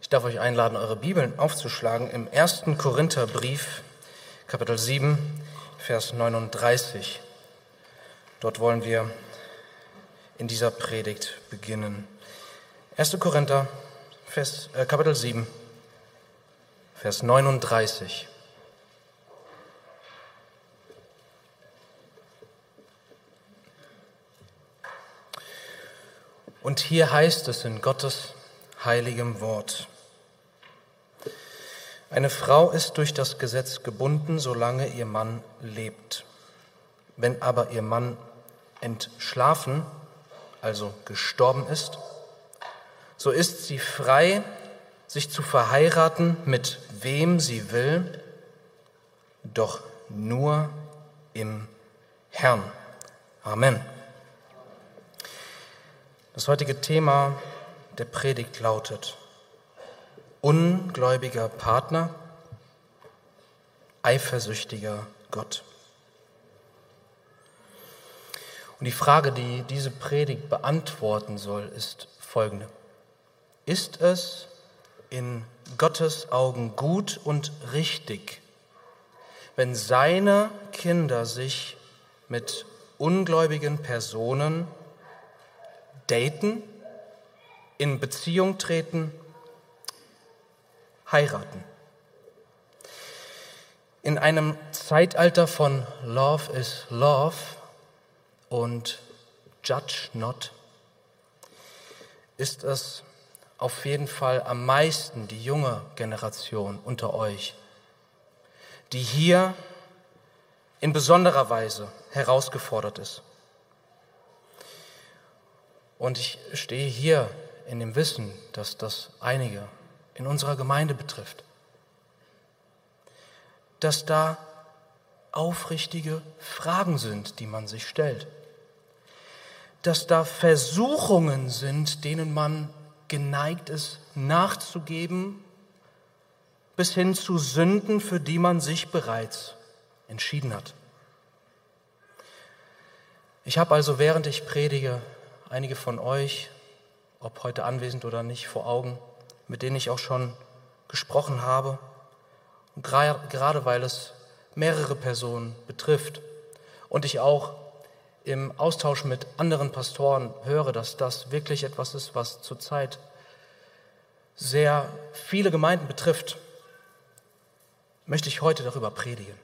Ich darf euch einladen, eure Bibeln aufzuschlagen im ersten Korintherbrief, Kapitel 7, Vers 39. Dort wollen wir in dieser Predigt beginnen. 1. Korinther, Vers, äh, Kapitel 7, Vers 39. Und hier heißt es in Gottes heiligem Wort. Eine Frau ist durch das Gesetz gebunden, solange ihr Mann lebt. Wenn aber ihr Mann entschlafen, also gestorben ist, so ist sie frei, sich zu verheiraten, mit wem sie will, doch nur im Herrn. Amen. Das heutige Thema der Predigt lautet ungläubiger Partner, eifersüchtiger Gott. Und die Frage, die diese Predigt beantworten soll, ist folgende. Ist es in Gottes Augen gut und richtig, wenn seine Kinder sich mit ungläubigen Personen daten, in Beziehung treten, heiraten. In einem Zeitalter von Love is Love und Judge not ist es auf jeden Fall am meisten die junge Generation unter euch, die hier in besonderer Weise herausgefordert ist. Und ich stehe hier in dem Wissen, dass das einige in unserer Gemeinde betrifft. Dass da aufrichtige Fragen sind, die man sich stellt. Dass da Versuchungen sind, denen man geneigt ist, nachzugeben, bis hin zu Sünden, für die man sich bereits entschieden hat. Ich habe also, während ich predige, einige von euch, ob heute anwesend oder nicht, vor Augen, mit denen ich auch schon gesprochen habe. Und gerade weil es mehrere Personen betrifft und ich auch im Austausch mit anderen Pastoren höre, dass das wirklich etwas ist, was zurzeit sehr viele Gemeinden betrifft, möchte ich heute darüber predigen.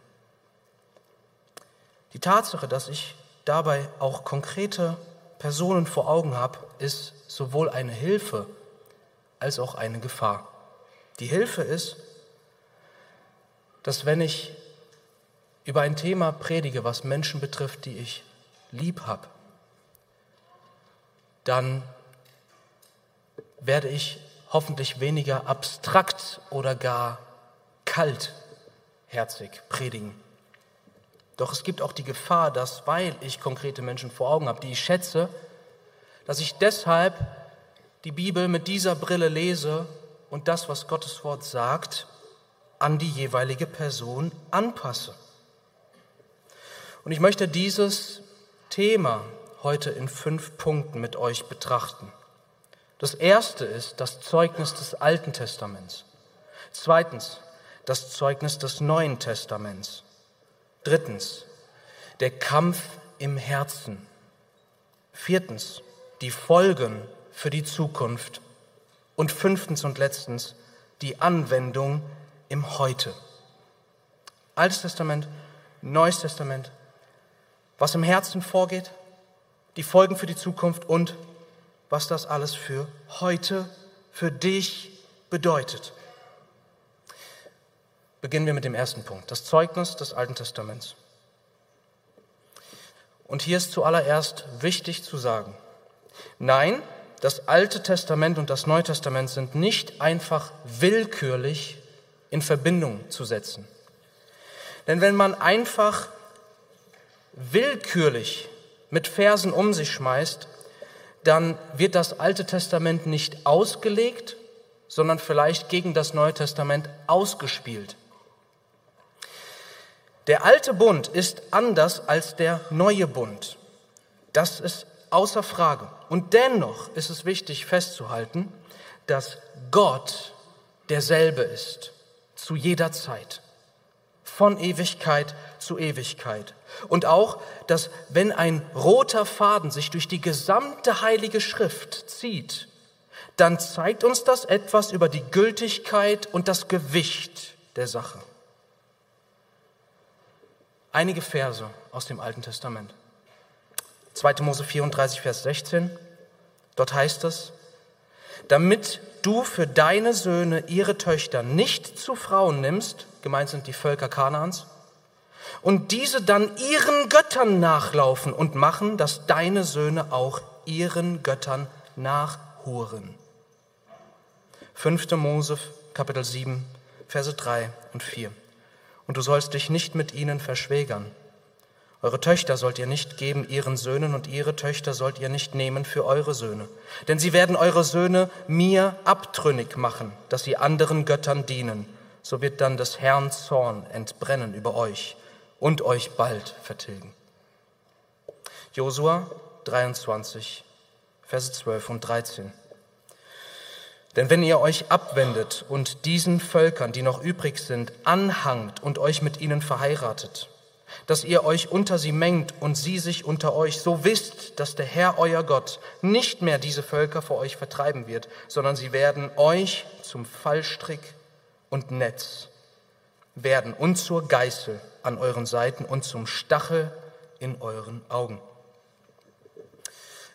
Die Tatsache, dass ich dabei auch konkrete Personen vor Augen habe, ist sowohl eine Hilfe als auch eine Gefahr. Die Hilfe ist, dass wenn ich über ein Thema predige, was Menschen betrifft, die ich lieb habe, dann werde ich hoffentlich weniger abstrakt oder gar kaltherzig predigen. Doch es gibt auch die Gefahr, dass, weil ich konkrete Menschen vor Augen habe, die ich schätze, dass ich deshalb die Bibel mit dieser Brille lese und das, was Gottes Wort sagt, an die jeweilige Person anpasse. Und ich möchte dieses Thema heute in fünf Punkten mit euch betrachten. Das erste ist das Zeugnis des Alten Testaments. Zweitens das Zeugnis des Neuen Testaments. Drittens, der Kampf im Herzen. Viertens, die Folgen für die Zukunft. Und fünftens und letztens, die Anwendung im Heute. Altes Testament, Neues Testament, was im Herzen vorgeht, die Folgen für die Zukunft und was das alles für heute, für dich bedeutet. Beginnen wir mit dem ersten Punkt, das Zeugnis des Alten Testaments. Und hier ist zuallererst wichtig zu sagen, nein, das Alte Testament und das Neue Testament sind nicht einfach willkürlich in Verbindung zu setzen. Denn wenn man einfach willkürlich mit Versen um sich schmeißt, dann wird das Alte Testament nicht ausgelegt, sondern vielleicht gegen das Neue Testament ausgespielt. Der alte Bund ist anders als der neue Bund. Das ist außer Frage. Und dennoch ist es wichtig festzuhalten, dass Gott derselbe ist, zu jeder Zeit, von Ewigkeit zu Ewigkeit. Und auch, dass wenn ein roter Faden sich durch die gesamte heilige Schrift zieht, dann zeigt uns das etwas über die Gültigkeit und das Gewicht der Sache. Einige Verse aus dem Alten Testament. 2. Mose 34, Vers 16. Dort heißt es, damit du für deine Söhne ihre Töchter nicht zu Frauen nimmst, gemeint sind die Völker Kanaans, und diese dann ihren Göttern nachlaufen und machen, dass deine Söhne auch ihren Göttern nachhuren. 5. Mose, Kapitel 7, Verse 3 und 4. Und du sollst dich nicht mit ihnen verschwägern. Eure Töchter sollt ihr nicht geben ihren Söhnen und ihre Töchter sollt ihr nicht nehmen für eure Söhne. Denn sie werden eure Söhne mir abtrünnig machen, dass sie anderen Göttern dienen. So wird dann des Herrn Zorn entbrennen über euch und euch bald vertilgen. Josua 23, Verse 12 und 13. Denn wenn ihr euch abwendet und diesen Völkern, die noch übrig sind, anhangt und euch mit ihnen verheiratet, dass ihr euch unter sie mengt und sie sich unter euch, so wisst, dass der Herr euer Gott nicht mehr diese Völker vor euch vertreiben wird, sondern sie werden euch zum Fallstrick und Netz werden und zur Geißel an euren Seiten und zum Stachel in euren Augen.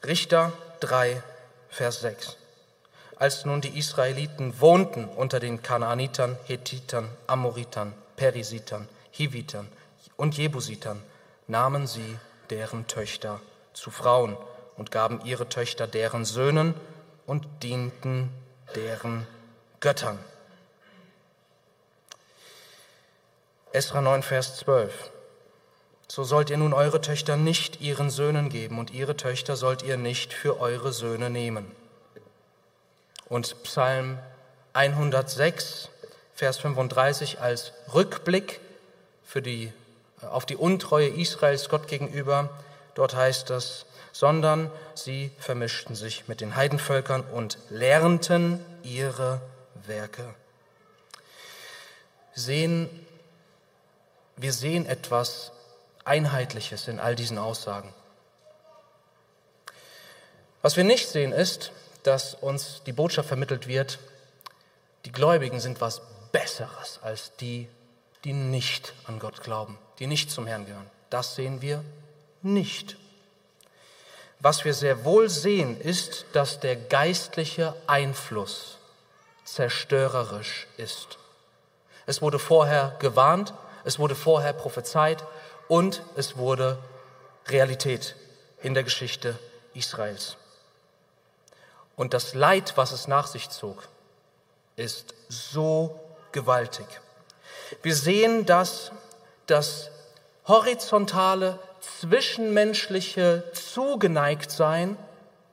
Richter 3, Vers 6. Als nun die Israeliten wohnten unter den Kanaanitern, Hethitern, Amoritern, Perisitern, Hivitern und Jebusitern, nahmen sie deren Töchter zu Frauen und gaben ihre Töchter deren Söhnen und dienten deren Göttern. Esra 9, Vers 12. So sollt ihr nun eure Töchter nicht ihren Söhnen geben und ihre Töchter sollt ihr nicht für eure Söhne nehmen. Und Psalm 106, Vers 35 als Rückblick für die, auf die Untreue Israels Gott gegenüber. Dort heißt es, sondern sie vermischten sich mit den Heidenvölkern und lernten ihre Werke. Sehen wir sehen etwas Einheitliches in all diesen Aussagen. Was wir nicht sehen ist, dass uns die Botschaft vermittelt wird, die Gläubigen sind was Besseres als die, die nicht an Gott glauben, die nicht zum Herrn gehören. Das sehen wir nicht. Was wir sehr wohl sehen, ist, dass der geistliche Einfluss zerstörerisch ist. Es wurde vorher gewarnt, es wurde vorher prophezeit und es wurde Realität in der Geschichte Israels. Und das Leid, was es nach sich zog, ist so gewaltig. Wir sehen, dass das horizontale, zwischenmenschliche Zugeneigtsein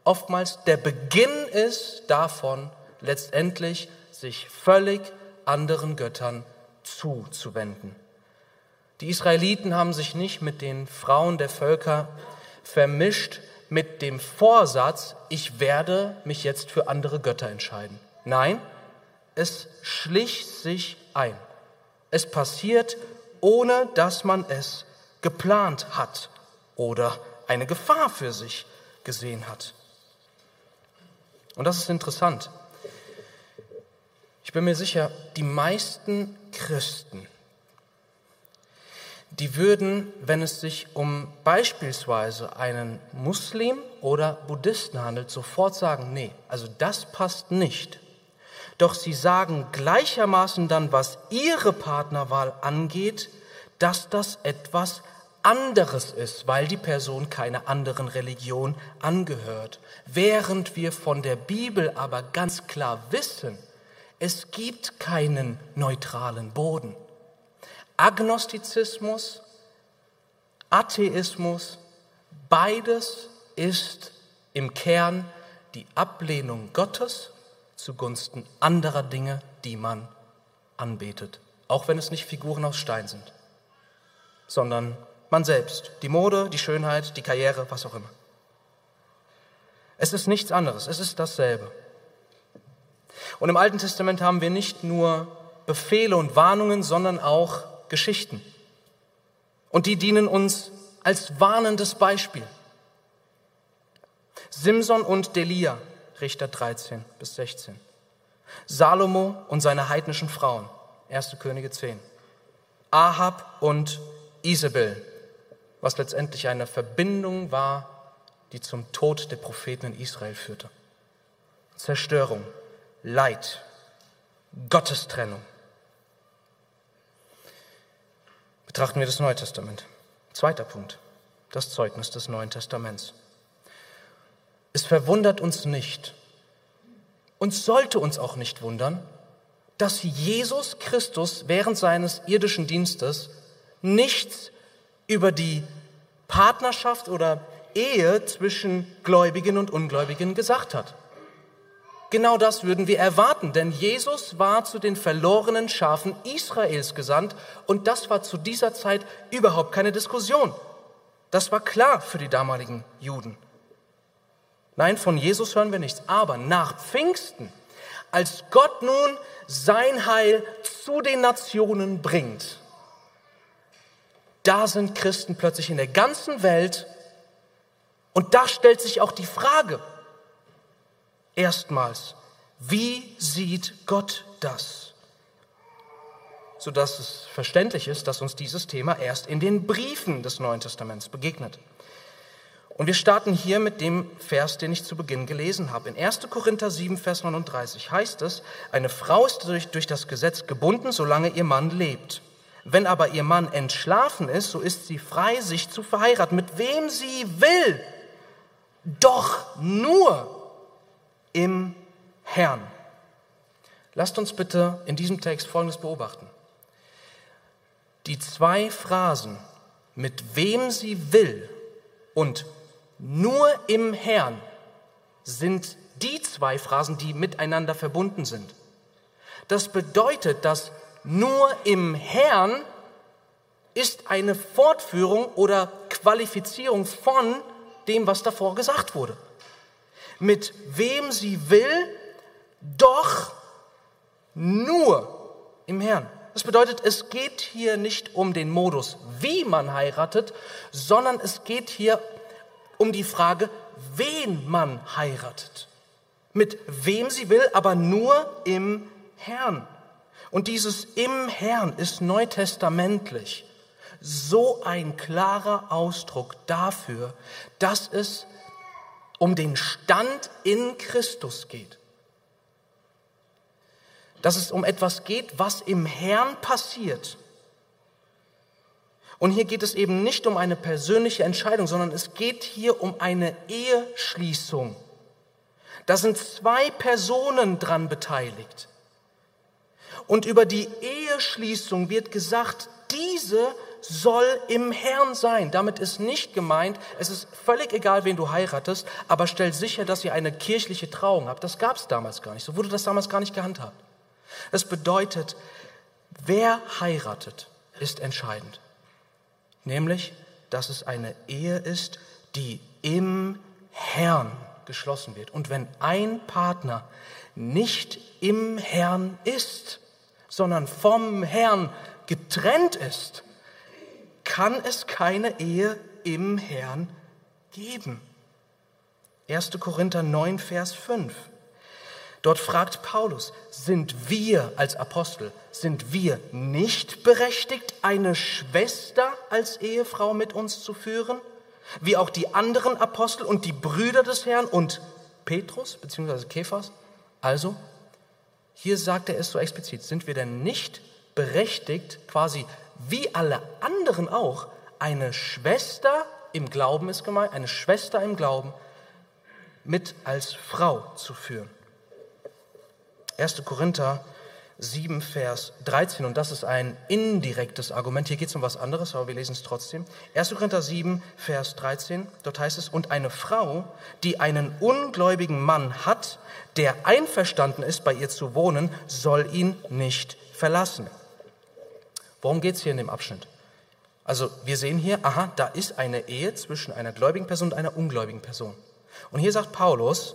oftmals der Beginn ist davon, letztendlich sich völlig anderen Göttern zuzuwenden. Die Israeliten haben sich nicht mit den Frauen der Völker vermischt mit dem Vorsatz, ich werde mich jetzt für andere Götter entscheiden. Nein, es schlich sich ein. Es passiert, ohne dass man es geplant hat oder eine Gefahr für sich gesehen hat. Und das ist interessant. Ich bin mir sicher, die meisten Christen die würden, wenn es sich um beispielsweise einen Muslim oder Buddhisten handelt, sofort sagen, nee, also das passt nicht. Doch sie sagen gleichermaßen dann, was ihre Partnerwahl angeht, dass das etwas anderes ist, weil die Person keiner anderen Religion angehört. Während wir von der Bibel aber ganz klar wissen, es gibt keinen neutralen Boden. Agnostizismus, Atheismus, beides ist im Kern die Ablehnung Gottes zugunsten anderer Dinge, die man anbetet. Auch wenn es nicht Figuren aus Stein sind, sondern man selbst, die Mode, die Schönheit, die Karriere, was auch immer. Es ist nichts anderes, es ist dasselbe. Und im Alten Testament haben wir nicht nur Befehle und Warnungen, sondern auch Geschichten. Und die dienen uns als warnendes Beispiel. Simson und Delia, Richter 13 bis 16. Salomo und seine heidnischen Frauen, 1. Könige 10. Ahab und Isabel, was letztendlich eine Verbindung war, die zum Tod der Propheten in Israel führte. Zerstörung, Leid, Gottestrennung. Betrachten wir das Neue Testament. Zweiter Punkt, das Zeugnis des Neuen Testaments. Es verwundert uns nicht und sollte uns auch nicht wundern, dass Jesus Christus während seines irdischen Dienstes nichts über die Partnerschaft oder Ehe zwischen Gläubigen und Ungläubigen gesagt hat. Genau das würden wir erwarten, denn Jesus war zu den verlorenen Schafen Israels gesandt und das war zu dieser Zeit überhaupt keine Diskussion. Das war klar für die damaligen Juden. Nein, von Jesus hören wir nichts. Aber nach Pfingsten, als Gott nun sein Heil zu den Nationen bringt, da sind Christen plötzlich in der ganzen Welt und da stellt sich auch die Frage, erstmals, wie sieht Gott das? Sodass es verständlich ist, dass uns dieses Thema erst in den Briefen des Neuen Testaments begegnet. Und wir starten hier mit dem Vers, den ich zu Beginn gelesen habe. In 1. Korinther 7, Vers 39 heißt es, eine Frau ist durch, durch das Gesetz gebunden, solange ihr Mann lebt. Wenn aber ihr Mann entschlafen ist, so ist sie frei, sich zu verheiraten, mit wem sie will. Doch nur im Herrn. Lasst uns bitte in diesem Text Folgendes beobachten. Die zwei Phrasen, mit wem sie will und nur im Herrn, sind die zwei Phrasen, die miteinander verbunden sind. Das bedeutet, dass nur im Herrn ist eine Fortführung oder Qualifizierung von dem, was davor gesagt wurde mit wem sie will, doch nur im Herrn. Das bedeutet, es geht hier nicht um den Modus, wie man heiratet, sondern es geht hier um die Frage, wen man heiratet. Mit wem sie will, aber nur im Herrn. Und dieses im Herrn ist neutestamentlich so ein klarer Ausdruck dafür, dass es um den Stand in Christus geht. Dass es um etwas geht, was im Herrn passiert. Und hier geht es eben nicht um eine persönliche Entscheidung, sondern es geht hier um eine Eheschließung. Da sind zwei Personen dran beteiligt. Und über die Eheschließung wird gesagt, diese soll im Herrn sein. Damit ist nicht gemeint, es ist völlig egal, wen du heiratest, aber stell sicher, dass ihr eine kirchliche Trauung habt. Das gab es damals gar nicht. So wurde das damals gar nicht gehandhabt. Das bedeutet, wer heiratet, ist entscheidend. Nämlich, dass es eine Ehe ist, die im Herrn geschlossen wird. Und wenn ein Partner nicht im Herrn ist, sondern vom Herrn getrennt ist, kann es keine Ehe im Herrn geben. 1. Korinther 9, Vers 5. Dort fragt Paulus, sind wir als Apostel, sind wir nicht berechtigt, eine Schwester als Ehefrau mit uns zu führen, wie auch die anderen Apostel und die Brüder des Herrn und Petrus bzw. Kephas? Also, hier sagt er es so explizit, sind wir denn nicht berechtigt, quasi wie alle anderen auch, eine Schwester im Glauben ist gemeint, eine Schwester im Glauben mit als Frau zu führen. 1. Korinther 7, Vers 13, und das ist ein indirektes Argument. Hier geht es um was anderes, aber wir lesen es trotzdem. 1. Korinther 7, Vers 13, dort heißt es, und eine Frau, die einen ungläubigen Mann hat, der einverstanden ist, bei ihr zu wohnen, soll ihn nicht verlassen. Worum geht es hier in dem Abschnitt? Also wir sehen hier, aha, da ist eine Ehe zwischen einer gläubigen Person und einer ungläubigen Person. Und hier sagt Paulus,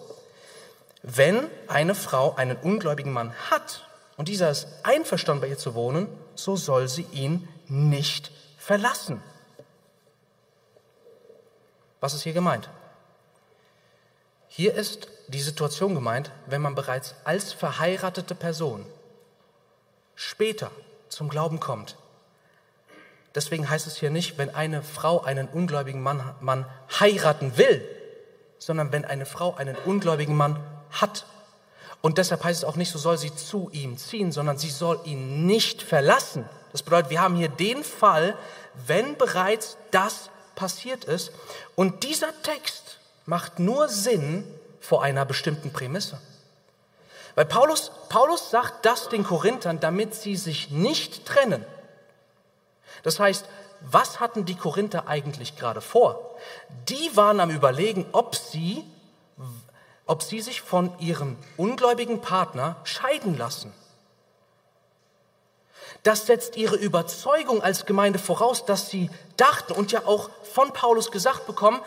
wenn eine Frau einen ungläubigen Mann hat und dieser ist einverstanden bei ihr zu wohnen, so soll sie ihn nicht verlassen. Was ist hier gemeint? Hier ist die Situation gemeint, wenn man bereits als verheiratete Person später zum Glauben kommt. Deswegen heißt es hier nicht, wenn eine Frau einen ungläubigen Mann, Mann heiraten will, sondern wenn eine Frau einen ungläubigen Mann hat. Und deshalb heißt es auch nicht, so soll sie zu ihm ziehen, sondern sie soll ihn nicht verlassen. Das bedeutet, wir haben hier den Fall, wenn bereits das passiert ist. Und dieser Text macht nur Sinn vor einer bestimmten Prämisse. Weil Paulus, Paulus sagt das den Korinthern, damit sie sich nicht trennen. Das heißt, was hatten die Korinther eigentlich gerade vor? Die waren am Überlegen, ob sie, ob sie sich von ihrem ungläubigen Partner scheiden lassen. Das setzt ihre Überzeugung als Gemeinde voraus, dass sie dachten und ja auch von Paulus gesagt bekommen,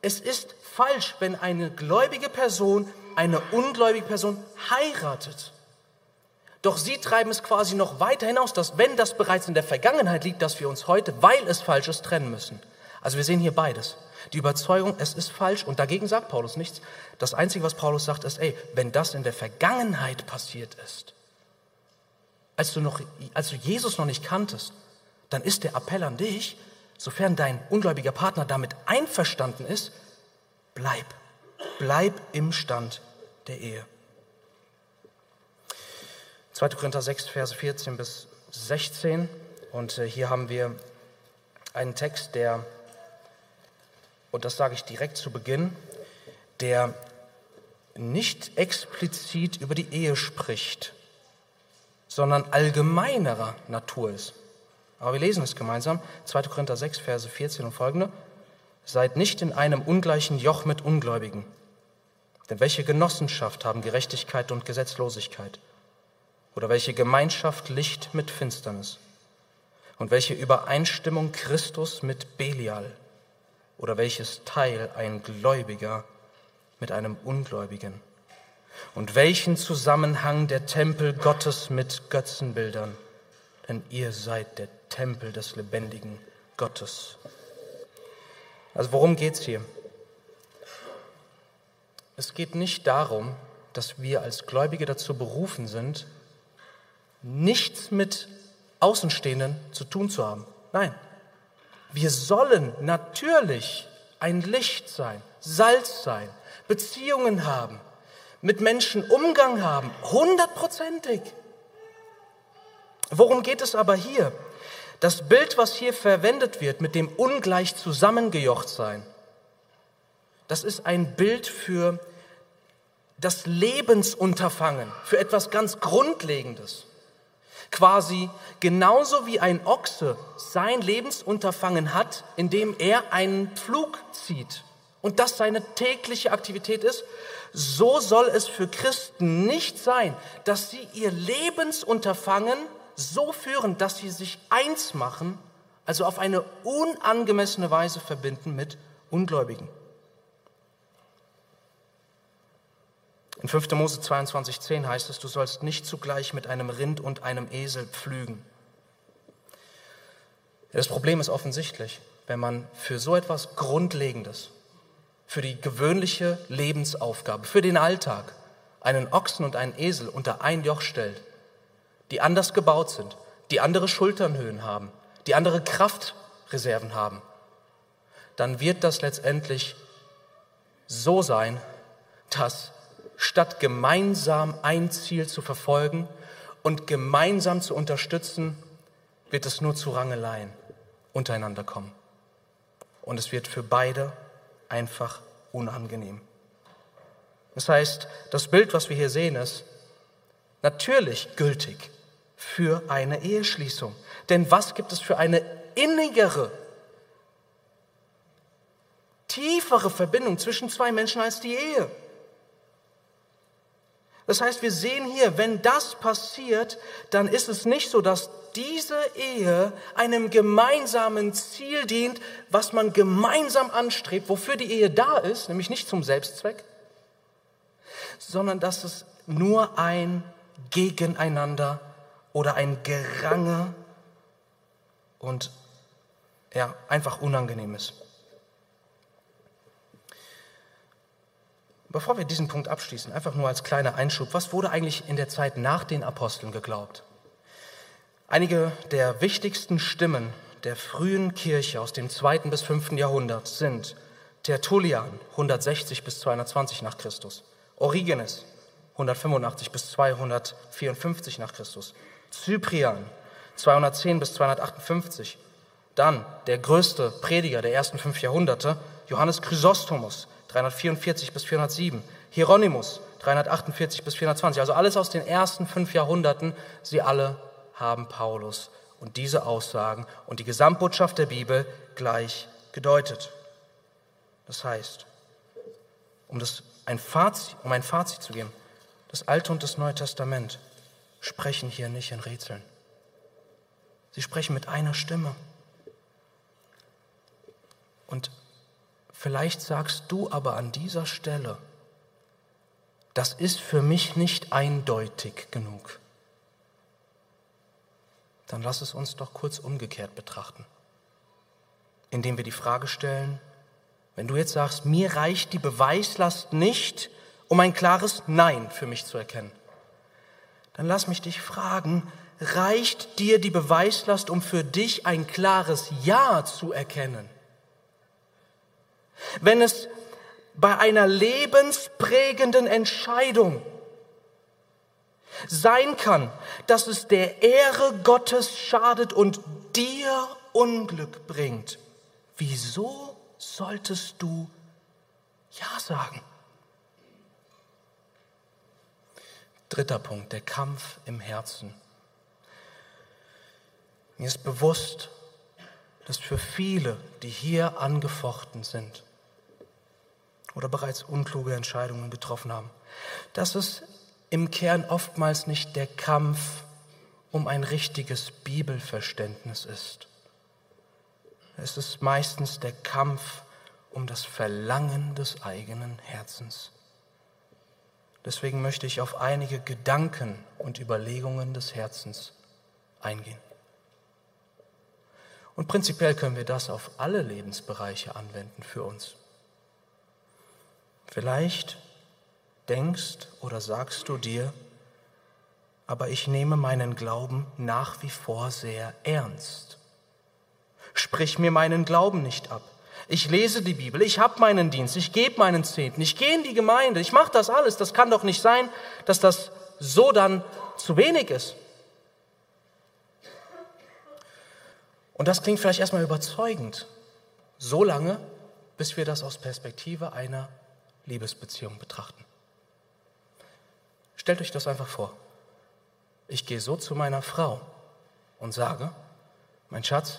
es ist falsch, wenn eine gläubige Person eine ungläubige Person heiratet. Doch sie treiben es quasi noch weiter hinaus, dass wenn das bereits in der Vergangenheit liegt, dass wir uns heute, weil es falsch ist, trennen müssen. Also wir sehen hier beides. Die Überzeugung, es ist falsch und dagegen sagt Paulus nichts. Das Einzige, was Paulus sagt, ist, ey, wenn das in der Vergangenheit passiert ist, als du, noch, als du Jesus noch nicht kanntest, dann ist der Appell an dich, sofern dein ungläubiger Partner damit einverstanden ist, bleib, bleib im Stand der Ehe. 2. Korinther 6, Verse 14 bis 16. Und äh, hier haben wir einen Text, der, und das sage ich direkt zu Beginn, der nicht explizit über die Ehe spricht, sondern allgemeinerer Natur ist. Aber wir lesen es gemeinsam. 2. Korinther 6, Verse 14 und folgende. Seid nicht in einem ungleichen Joch mit Ungläubigen. Denn welche Genossenschaft haben Gerechtigkeit und Gesetzlosigkeit? Oder welche Gemeinschaft Licht mit Finsternis? Und welche Übereinstimmung Christus mit Belial? Oder welches Teil ein Gläubiger mit einem Ungläubigen? Und welchen Zusammenhang der Tempel Gottes mit Götzenbildern? Denn ihr seid der Tempel des lebendigen Gottes. Also worum geht's hier? Es geht nicht darum, dass wir als Gläubige dazu berufen sind, nichts mit Außenstehenden zu tun zu haben. Nein, wir sollen natürlich ein Licht sein, Salz sein, Beziehungen haben, mit Menschen Umgang haben, hundertprozentig. Worum geht es aber hier? Das Bild, was hier verwendet wird mit dem ungleich zusammengejocht sein, das ist ein Bild für das Lebensunterfangen, für etwas ganz Grundlegendes. Quasi genauso wie ein Ochse sein Lebensunterfangen hat, indem er einen Pflug zieht und das seine tägliche Aktivität ist, so soll es für Christen nicht sein, dass sie ihr Lebensunterfangen so führen, dass sie sich eins machen, also auf eine unangemessene Weise verbinden mit Ungläubigen. In 5. Mose 22,10 heißt es, du sollst nicht zugleich mit einem Rind und einem Esel pflügen. Das Problem ist offensichtlich, wenn man für so etwas Grundlegendes, für die gewöhnliche Lebensaufgabe, für den Alltag, einen Ochsen und einen Esel unter ein Joch stellt, die anders gebaut sind, die andere Schulternhöhen haben, die andere Kraftreserven haben, dann wird das letztendlich so sein, dass statt gemeinsam ein Ziel zu verfolgen und gemeinsam zu unterstützen, wird es nur zu Rangeleien untereinander kommen. Und es wird für beide einfach unangenehm. Das heißt, das Bild, was wir hier sehen, ist natürlich gültig für eine Eheschließung. Denn was gibt es für eine innigere, tiefere Verbindung zwischen zwei Menschen als die Ehe? Das heißt, wir sehen hier, wenn das passiert, dann ist es nicht so, dass diese Ehe einem gemeinsamen Ziel dient, was man gemeinsam anstrebt, wofür die Ehe da ist, nämlich nicht zum Selbstzweck, sondern dass es nur ein Gegeneinander oder ein Gerange und ja, einfach unangenehm ist. Bevor wir diesen Punkt abschließen, einfach nur als kleiner Einschub, was wurde eigentlich in der Zeit nach den Aposteln geglaubt? Einige der wichtigsten Stimmen der frühen Kirche aus dem zweiten bis fünften Jahrhundert sind Tertullian 160 bis 220 nach Christus, Origenes 185 bis 254 nach Christus, Cyprian 210 bis 258, dann der größte Prediger der ersten fünf Jahrhunderte, Johannes Chrysostomus 344 bis 407, Hieronymus 348 bis 420, also alles aus den ersten fünf Jahrhunderten, sie alle haben Paulus und diese Aussagen und die Gesamtbotschaft der Bibel gleich gedeutet. Das heißt, um, das ein Fazit, um ein Fazit zu geben, das Alte und das Neue Testament sprechen hier nicht in Rätseln. Sie sprechen mit einer Stimme. Und vielleicht sagst du aber an dieser Stelle, das ist für mich nicht eindeutig genug dann lass es uns doch kurz umgekehrt betrachten, indem wir die Frage stellen, wenn du jetzt sagst, mir reicht die Beweislast nicht, um ein klares Nein für mich zu erkennen, dann lass mich dich fragen, reicht dir die Beweislast, um für dich ein klares Ja zu erkennen? Wenn es bei einer lebensprägenden Entscheidung sein kann, dass es der Ehre Gottes schadet und dir Unglück bringt, wieso solltest du Ja sagen? Dritter Punkt, der Kampf im Herzen. Mir ist bewusst, dass für viele, die hier angefochten sind oder bereits unkluge Entscheidungen getroffen haben, dass es im Kern oftmals nicht der Kampf um ein richtiges Bibelverständnis ist. Es ist meistens der Kampf um das Verlangen des eigenen Herzens. Deswegen möchte ich auf einige Gedanken und Überlegungen des Herzens eingehen. Und prinzipiell können wir das auf alle Lebensbereiche anwenden für uns. Vielleicht denkst oder sagst du dir, aber ich nehme meinen Glauben nach wie vor sehr ernst. Sprich mir meinen Glauben nicht ab. Ich lese die Bibel, ich habe meinen Dienst, ich gebe meinen Zehnten, ich gehe in die Gemeinde, ich mache das alles. Das kann doch nicht sein, dass das so dann zu wenig ist. Und das klingt vielleicht erstmal überzeugend, so lange, bis wir das aus Perspektive einer Liebesbeziehung betrachten. Stellt euch das einfach vor. Ich gehe so zu meiner Frau und sage, mein Schatz,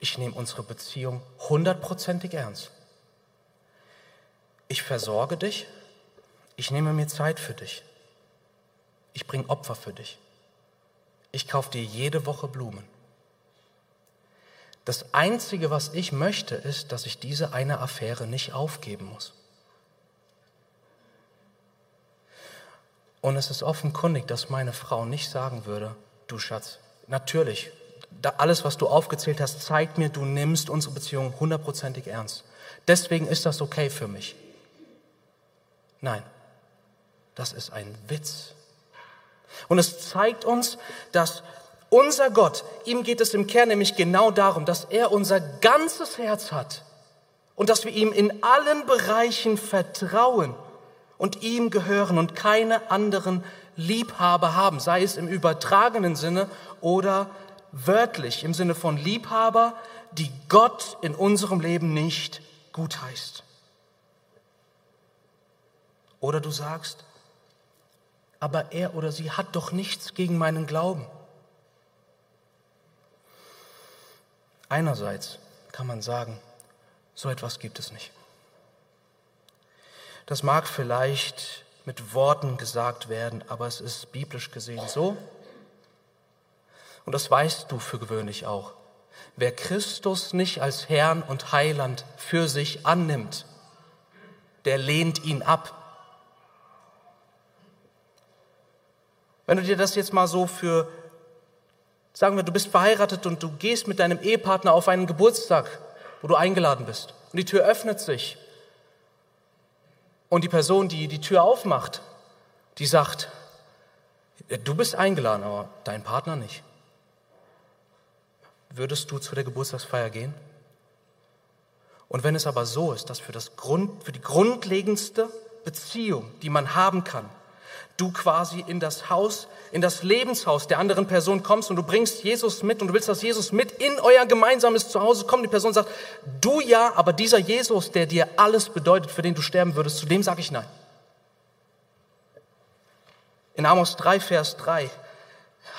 ich nehme unsere Beziehung hundertprozentig ernst. Ich versorge dich, ich nehme mir Zeit für dich, ich bringe Opfer für dich, ich kaufe dir jede Woche Blumen. Das Einzige, was ich möchte, ist, dass ich diese eine Affäre nicht aufgeben muss. Und es ist offenkundig, dass meine Frau nicht sagen würde, du Schatz, natürlich, alles, was du aufgezählt hast, zeigt mir, du nimmst unsere Beziehung hundertprozentig ernst. Deswegen ist das okay für mich. Nein, das ist ein Witz. Und es zeigt uns, dass unser Gott, ihm geht es im Kern nämlich genau darum, dass er unser ganzes Herz hat und dass wir ihm in allen Bereichen vertrauen und ihm gehören und keine anderen Liebhaber haben, sei es im übertragenen Sinne oder wörtlich im Sinne von Liebhaber, die Gott in unserem Leben nicht gut heißt. Oder du sagst, aber er oder sie hat doch nichts gegen meinen Glauben. Einerseits kann man sagen, so etwas gibt es nicht. Das mag vielleicht mit Worten gesagt werden, aber es ist biblisch gesehen so. Und das weißt du für gewöhnlich auch. Wer Christus nicht als Herrn und Heiland für sich annimmt, der lehnt ihn ab. Wenn du dir das jetzt mal so für sagen wir, du bist verheiratet und du gehst mit deinem Ehepartner auf einen Geburtstag, wo du eingeladen bist und die Tür öffnet sich und die Person, die die Tür aufmacht, die sagt, du bist eingeladen, aber dein Partner nicht. Würdest du zu der Geburtstagsfeier gehen? Und wenn es aber so ist, dass für, das Grund, für die grundlegendste Beziehung, die man haben kann, du quasi in das Haus, in das Lebenshaus der anderen Person kommst und du bringst Jesus mit und du willst, dass Jesus mit in euer gemeinsames Zuhause kommt. Die Person sagt, du ja, aber dieser Jesus, der dir alles bedeutet, für den du sterben würdest, zu dem sage ich nein. In Amos 3, Vers 3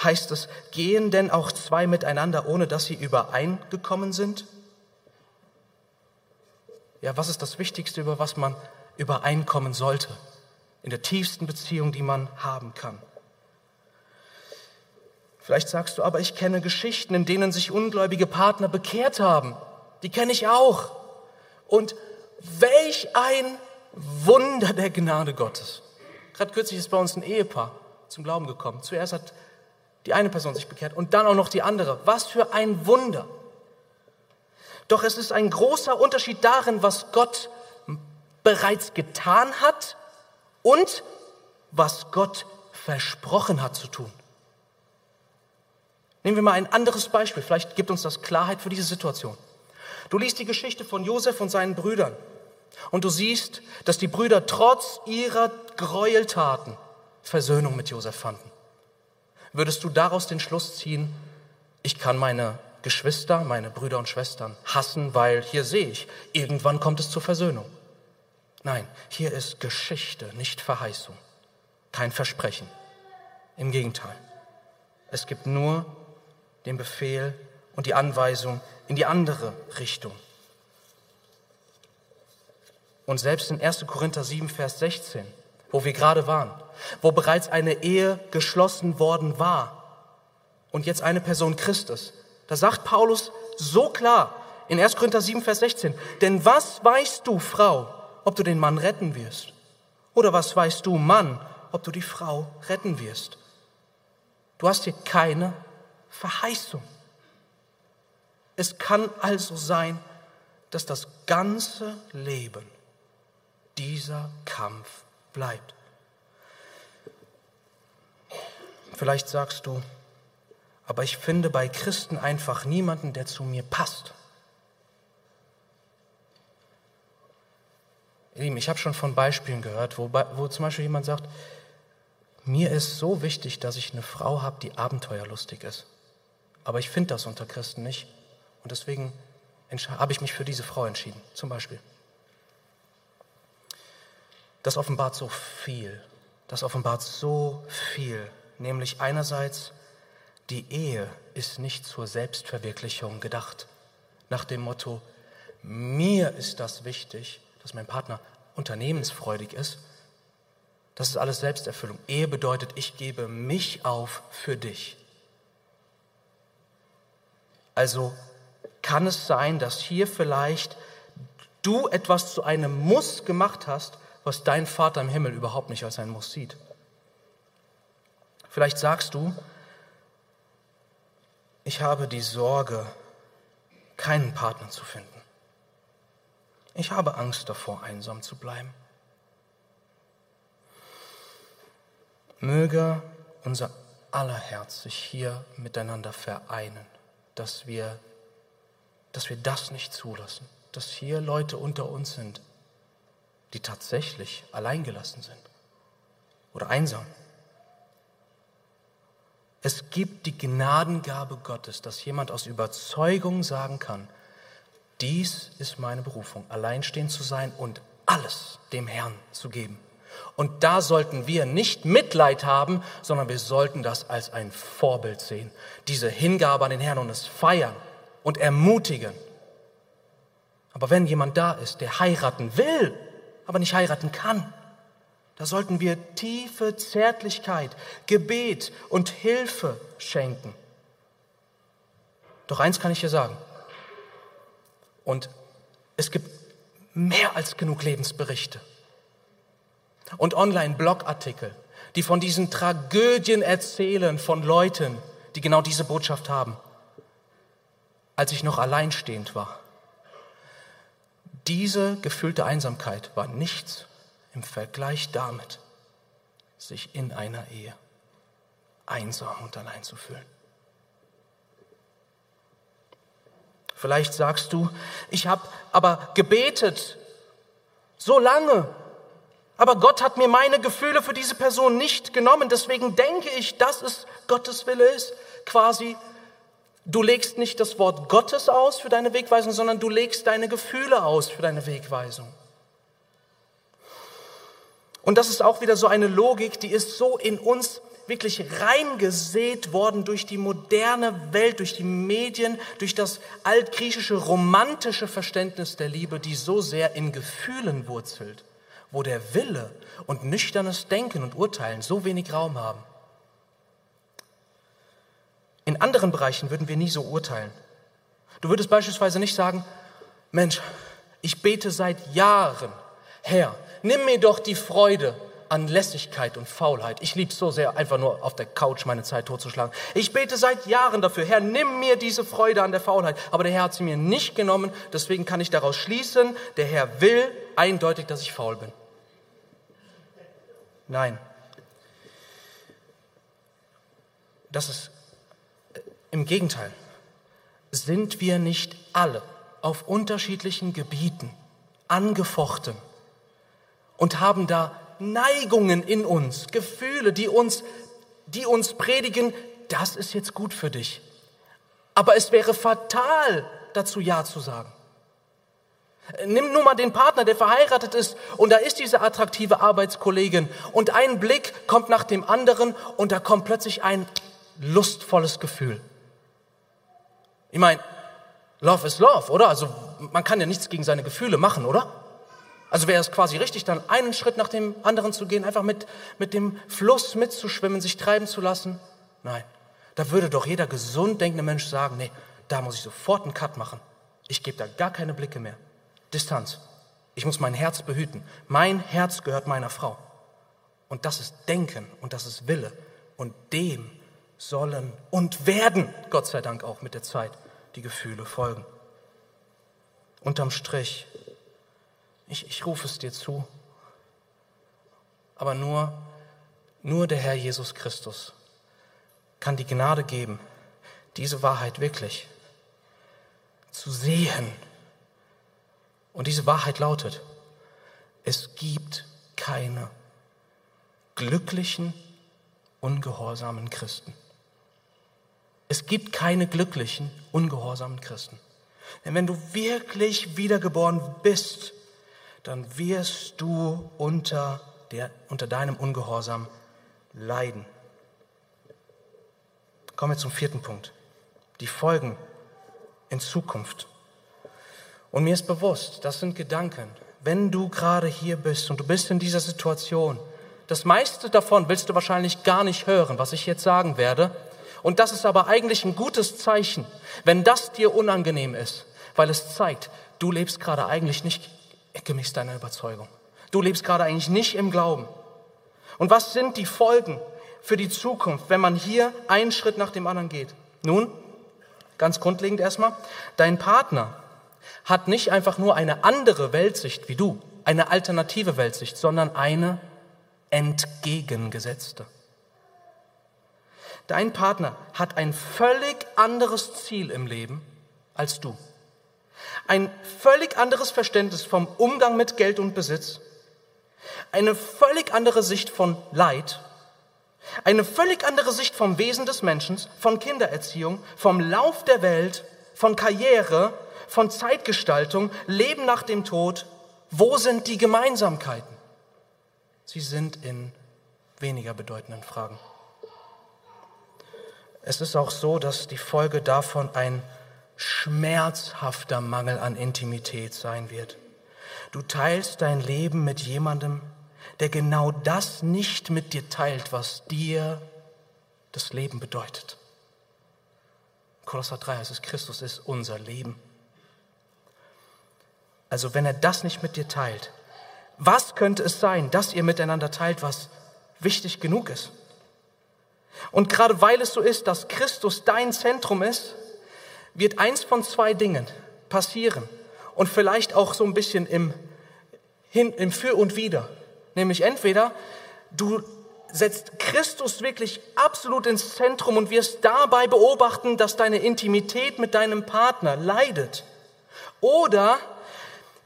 heißt es, gehen denn auch zwei miteinander, ohne dass sie übereingekommen sind? Ja, was ist das Wichtigste, über was man übereinkommen sollte? In der tiefsten Beziehung, die man haben kann. Vielleicht sagst du, aber ich kenne Geschichten, in denen sich ungläubige Partner bekehrt haben. Die kenne ich auch. Und welch ein Wunder der Gnade Gottes. Gerade kürzlich ist bei uns ein Ehepaar zum Glauben gekommen. Zuerst hat die eine Person sich bekehrt und dann auch noch die andere. Was für ein Wunder. Doch es ist ein großer Unterschied darin, was Gott bereits getan hat und was Gott versprochen hat zu tun. Nehmen wir mal ein anderes Beispiel, vielleicht gibt uns das Klarheit für diese Situation. Du liest die Geschichte von Josef und seinen Brüdern und du siehst, dass die Brüder trotz ihrer Gräueltaten Versöhnung mit Josef fanden. Würdest du daraus den Schluss ziehen, ich kann meine Geschwister, meine Brüder und Schwestern hassen, weil hier sehe ich, irgendwann kommt es zur Versöhnung. Nein, hier ist Geschichte, nicht Verheißung, kein Versprechen. Im Gegenteil, es gibt nur den Befehl und die Anweisung in die andere Richtung. Und selbst in 1. Korinther 7, Vers 16, wo wir gerade waren, wo bereits eine Ehe geschlossen worden war und jetzt eine Person Christus, da sagt Paulus so klar in 1. Korinther 7, Vers 16, denn was weißt du, Frau, ob du den Mann retten wirst? Oder was weißt du, Mann, ob du die Frau retten wirst? Du hast hier keine Verheißung. Es kann also sein, dass das ganze Leben dieser Kampf bleibt. Vielleicht sagst du, aber ich finde bei Christen einfach niemanden, der zu mir passt. Ich habe schon von Beispielen gehört, wo, wo zum Beispiel jemand sagt, mir ist so wichtig, dass ich eine Frau habe, die abenteuerlustig ist. Aber ich finde das unter Christen nicht. Und deswegen habe ich mich für diese Frau entschieden, zum Beispiel. Das offenbart so viel. Das offenbart so viel nämlich einerseits, die Ehe ist nicht zur Selbstverwirklichung gedacht. Nach dem Motto, mir ist das wichtig, dass mein Partner unternehmensfreudig ist. Das ist alles Selbsterfüllung. Ehe bedeutet, ich gebe mich auf für dich. Also kann es sein, dass hier vielleicht du etwas zu einem Muss gemacht hast, was dein Vater im Himmel überhaupt nicht als ein Muss sieht. Vielleicht sagst du, ich habe die Sorge, keinen Partner zu finden. Ich habe Angst davor, einsam zu bleiben. Möge unser aller Herz sich hier miteinander vereinen, dass wir, dass wir das nicht zulassen, dass hier Leute unter uns sind, die tatsächlich alleingelassen sind oder einsam. Es gibt die Gnadengabe Gottes, dass jemand aus Überzeugung sagen kann, dies ist meine Berufung, alleinstehend zu sein und alles dem Herrn zu geben. Und da sollten wir nicht Mitleid haben, sondern wir sollten das als ein Vorbild sehen. Diese Hingabe an den Herrn und es feiern und ermutigen. Aber wenn jemand da ist, der heiraten will, aber nicht heiraten kann, da sollten wir tiefe Zärtlichkeit, Gebet und Hilfe schenken. Doch eins kann ich dir sagen. Und es gibt mehr als genug Lebensberichte und Online-Blogartikel, die von diesen Tragödien erzählen von Leuten, die genau diese Botschaft haben, als ich noch alleinstehend war. Diese gefühlte Einsamkeit war nichts im Vergleich damit, sich in einer Ehe einsam und allein zu fühlen. Vielleicht sagst du, ich habe aber gebetet so lange, aber Gott hat mir meine Gefühle für diese Person nicht genommen. Deswegen denke ich, dass es Gottes Wille ist. Quasi, du legst nicht das Wort Gottes aus für deine Wegweisung, sondern du legst deine Gefühle aus für deine Wegweisung. Und das ist auch wieder so eine Logik, die ist so in uns wirklich reingesät worden durch die moderne Welt, durch die Medien, durch das altgriechische romantische Verständnis der Liebe, die so sehr in Gefühlen wurzelt, wo der Wille und nüchternes Denken und Urteilen so wenig Raum haben. In anderen Bereichen würden wir nie so urteilen. Du würdest beispielsweise nicht sagen, Mensch, ich bete seit Jahren, Herr, nimm mir doch die Freude an Lässigkeit und Faulheit. Ich liebe so sehr, einfach nur auf der Couch meine Zeit totzuschlagen. Ich bete seit Jahren dafür, Herr, nimm mir diese Freude an der Faulheit. Aber der Herr hat sie mir nicht genommen, deswegen kann ich daraus schließen, der Herr will eindeutig, dass ich faul bin. Nein. Das ist äh, im Gegenteil. Sind wir nicht alle auf unterschiedlichen Gebieten angefochten und haben da Neigungen in uns, Gefühle, die uns, die uns predigen, das ist jetzt gut für dich. Aber es wäre fatal, dazu Ja zu sagen. Nimm nur mal den Partner, der verheiratet ist und da ist diese attraktive Arbeitskollegin und ein Blick kommt nach dem anderen und da kommt plötzlich ein lustvolles Gefühl. Ich meine, Love is Love, oder? Also man kann ja nichts gegen seine Gefühle machen, oder? Also wäre es quasi richtig, dann einen Schritt nach dem anderen zu gehen, einfach mit, mit dem Fluss mitzuschwimmen, sich treiben zu lassen? Nein, da würde doch jeder gesund denkende Mensch sagen, nee, da muss ich sofort einen Cut machen. Ich gebe da gar keine Blicke mehr. Distanz. Ich muss mein Herz behüten. Mein Herz gehört meiner Frau. Und das ist Denken und das ist Wille. Und dem sollen und werden, Gott sei Dank auch mit der Zeit, die Gefühle folgen. Unterm Strich ich, ich rufe es dir zu. Aber nur, nur der Herr Jesus Christus kann die Gnade geben, diese Wahrheit wirklich zu sehen. Und diese Wahrheit lautet, es gibt keine glücklichen, ungehorsamen Christen. Es gibt keine glücklichen, ungehorsamen Christen. Denn wenn du wirklich wiedergeboren bist, dann wirst du unter, der, unter deinem Ungehorsam leiden. Kommen wir zum vierten Punkt. Die Folgen in Zukunft. Und mir ist bewusst, das sind Gedanken. Wenn du gerade hier bist und du bist in dieser Situation, das meiste davon willst du wahrscheinlich gar nicht hören, was ich jetzt sagen werde. Und das ist aber eigentlich ein gutes Zeichen, wenn das dir unangenehm ist, weil es zeigt, du lebst gerade eigentlich nicht gemäß deiner Überzeugung. Du lebst gerade eigentlich nicht im Glauben. Und was sind die Folgen für die Zukunft, wenn man hier einen Schritt nach dem anderen geht? Nun, ganz grundlegend erstmal, dein Partner hat nicht einfach nur eine andere Weltsicht wie du, eine alternative Weltsicht, sondern eine entgegengesetzte. Dein Partner hat ein völlig anderes Ziel im Leben als du ein völlig anderes Verständnis vom Umgang mit Geld und Besitz, eine völlig andere Sicht von Leid, eine völlig andere Sicht vom Wesen des Menschen, von Kindererziehung, vom Lauf der Welt, von Karriere, von Zeitgestaltung, Leben nach dem Tod. Wo sind die Gemeinsamkeiten? Sie sind in weniger bedeutenden Fragen. Es ist auch so, dass die Folge davon ein schmerzhafter Mangel an Intimität sein wird. Du teilst dein Leben mit jemandem, der genau das nicht mit dir teilt, was dir das Leben bedeutet. Kolosser 3 heißt es, Christus ist unser Leben. Also wenn er das nicht mit dir teilt, was könnte es sein, dass ihr miteinander teilt, was wichtig genug ist. Und gerade weil es so ist, dass Christus dein Zentrum ist, wird eins von zwei Dingen passieren und vielleicht auch so ein bisschen im, Hin, im Für und Wider. Nämlich entweder du setzt Christus wirklich absolut ins Zentrum und wirst dabei beobachten, dass deine Intimität mit deinem Partner leidet. Oder